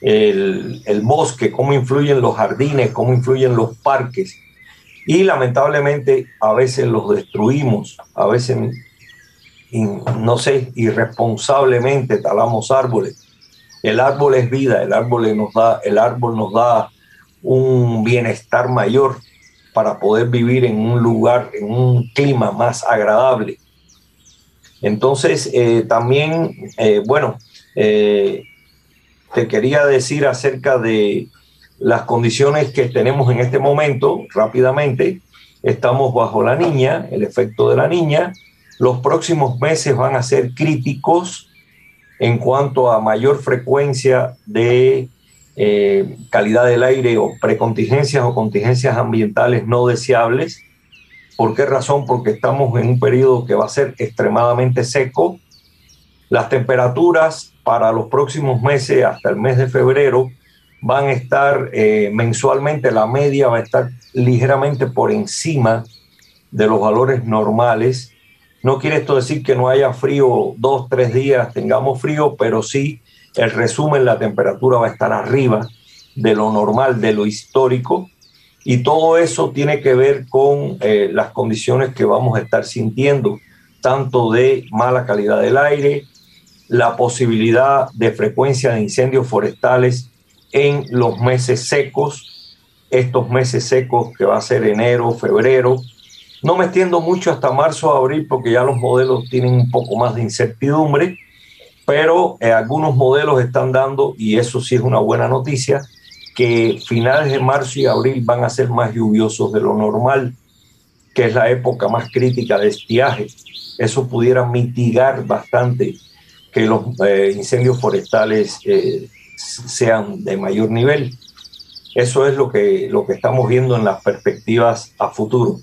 el, el, bosque, cómo influyen los jardines, cómo influyen los parques. Y lamentablemente a veces los destruimos, a veces, no sé, irresponsablemente talamos árboles. El árbol es vida, el árbol nos da, el árbol nos da un bienestar mayor para poder vivir en un lugar, en un clima más agradable. Entonces, eh, también, eh, bueno, eh, te quería decir acerca de las condiciones que tenemos en este momento, rápidamente. Estamos bajo la niña, el efecto de la niña. Los próximos meses van a ser críticos en cuanto a mayor frecuencia de eh, calidad del aire o precontingencias o contingencias ambientales no deseables. ¿Por qué razón? Porque estamos en un periodo que va a ser extremadamente seco. Las temperaturas para los próximos meses, hasta el mes de febrero, van a estar eh, mensualmente, la media va a estar ligeramente por encima de los valores normales. No quiere esto decir que no haya frío dos, tres días, tengamos frío, pero sí el resumen, la temperatura va a estar arriba de lo normal, de lo histórico. Y todo eso tiene que ver con eh, las condiciones que vamos a estar sintiendo, tanto de mala calidad del aire, la posibilidad de frecuencia de incendios forestales en los meses secos, estos meses secos que va a ser enero, febrero. No me extiendo mucho hasta marzo o abril porque ya los modelos tienen un poco más de incertidumbre, pero eh, algunos modelos están dando, y eso sí es una buena noticia, que finales de marzo y abril van a ser más lluviosos de lo normal, que es la época más crítica de estiaje. Eso pudiera mitigar bastante que los eh, incendios forestales eh, sean de mayor nivel. Eso es lo que, lo que estamos viendo en las perspectivas a futuro.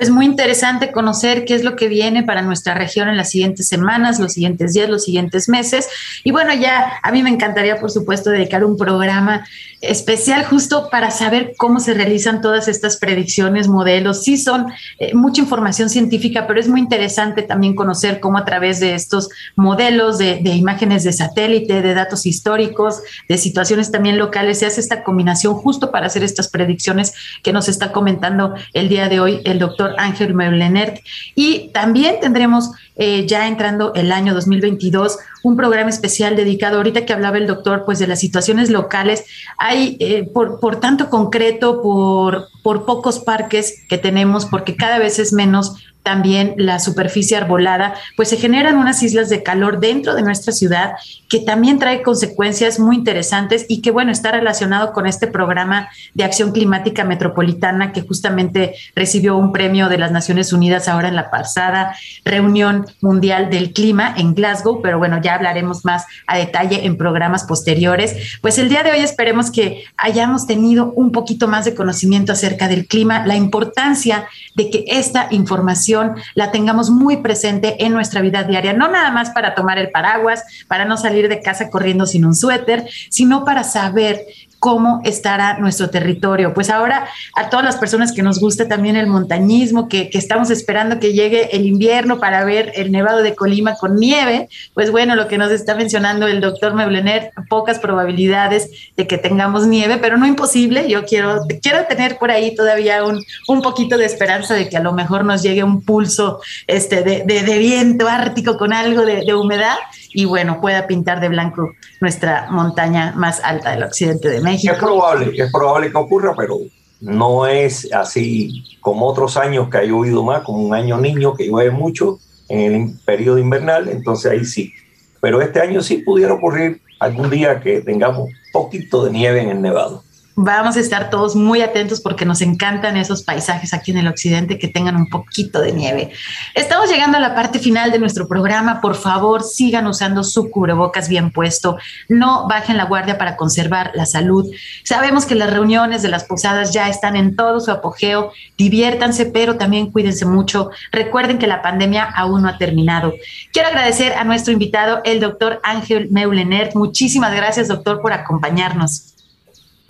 Es muy interesante conocer qué es lo que viene para nuestra región en las siguientes semanas, los siguientes días, los siguientes meses. Y bueno, ya a mí me encantaría, por supuesto, dedicar un programa especial justo para saber cómo se realizan todas estas predicciones, modelos. Sí son eh, mucha información científica, pero es muy interesante también conocer cómo a través de estos modelos de, de imágenes de satélite, de datos históricos, de situaciones también locales, se hace esta combinación justo para hacer estas predicciones que nos está comentando el día de hoy el doctor Ángel Meulenert. Y también tendremos, eh, ya entrando el año 2022, un programa especial dedicado, ahorita que hablaba el doctor, pues de las situaciones locales. Hay, eh, por, por tanto concreto, por, por pocos parques que tenemos, porque cada vez es menos también la superficie arbolada, pues se generan unas islas de calor dentro de nuestra ciudad que también trae consecuencias muy interesantes y que bueno, está relacionado con este programa de acción climática metropolitana que justamente recibió un premio de las Naciones Unidas ahora en la pasada reunión mundial del clima en Glasgow, pero bueno, ya hablaremos más a detalle en programas posteriores. Pues el día de hoy esperemos que hayamos tenido un poquito más de conocimiento acerca del clima, la importancia de que esta información la tengamos muy presente en nuestra vida diaria, no nada más para tomar el paraguas, para no salir de casa corriendo sin un suéter, sino para saber cómo estará nuestro territorio. Pues ahora a todas las personas que nos gusta también el montañismo, que, estamos esperando que llegue el invierno para ver el nevado de Colima con nieve, pues bueno, lo que nos está mencionando el doctor Meblener, pocas probabilidades de que tengamos nieve, pero no imposible. Yo quiero, quiero tener por ahí todavía un, un poquito de esperanza de que a lo mejor nos llegue un pulso este, de, de, viento ártico con algo de, de humedad y bueno, pueda pintar de blanco nuestra montaña más alta del occidente de México. Es probable, es probable que ocurra, pero no es así como otros años que ha llovido más, como un año niño que llueve mucho en el periodo invernal, entonces ahí sí. Pero este año sí pudiera ocurrir algún día que tengamos poquito de nieve en el nevado. Vamos a estar todos muy atentos porque nos encantan esos paisajes aquí en el occidente que tengan un poquito de nieve. Estamos llegando a la parte final de nuestro programa. Por favor, sigan usando su cubrebocas bien puesto. No bajen la guardia para conservar la salud. Sabemos que las reuniones de las posadas ya están en todo su apogeo. Diviértanse, pero también cuídense mucho. Recuerden que la pandemia aún no ha terminado. Quiero agradecer a nuestro invitado, el doctor Ángel Meulenert. Muchísimas gracias, doctor, por acompañarnos.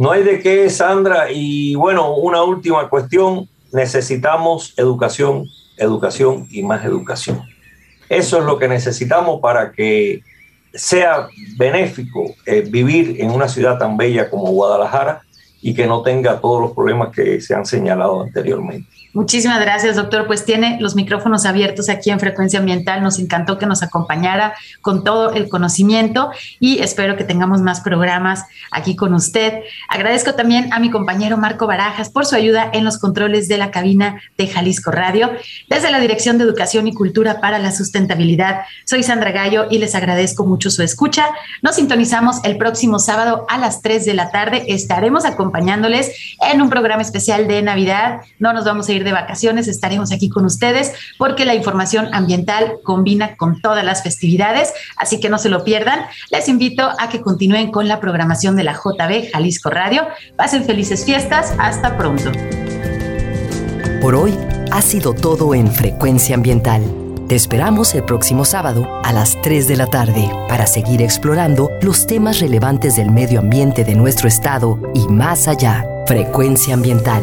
No hay de qué, Sandra. Y bueno, una última cuestión. Necesitamos educación, educación y más educación. Eso es lo que necesitamos para que sea benéfico eh, vivir en una ciudad tan bella como Guadalajara y que no tenga todos los problemas que se han señalado anteriormente. Muchísimas gracias, doctor. Pues tiene los micrófonos abiertos aquí en Frecuencia Ambiental. Nos encantó que nos acompañara con todo el conocimiento y espero que tengamos más programas aquí con usted. Agradezco también a mi compañero Marco Barajas por su ayuda en los controles de la cabina de Jalisco Radio. Desde la Dirección de Educación y Cultura para la Sustentabilidad, soy Sandra Gallo y les agradezco mucho su escucha. Nos sintonizamos el próximo sábado a las 3 de la tarde. Estaremos acompañándoles en un programa especial de Navidad. No nos vamos a de vacaciones, estaremos aquí con ustedes porque la información ambiental combina con todas las festividades, así que no se lo pierdan. Les invito a que continúen con la programación de la JB Jalisco Radio. Pasen felices fiestas, hasta pronto. Por hoy ha sido todo en Frecuencia Ambiental. Te esperamos el próximo sábado a las 3 de la tarde para seguir explorando los temas relevantes del medio ambiente de nuestro estado y más allá. Frecuencia Ambiental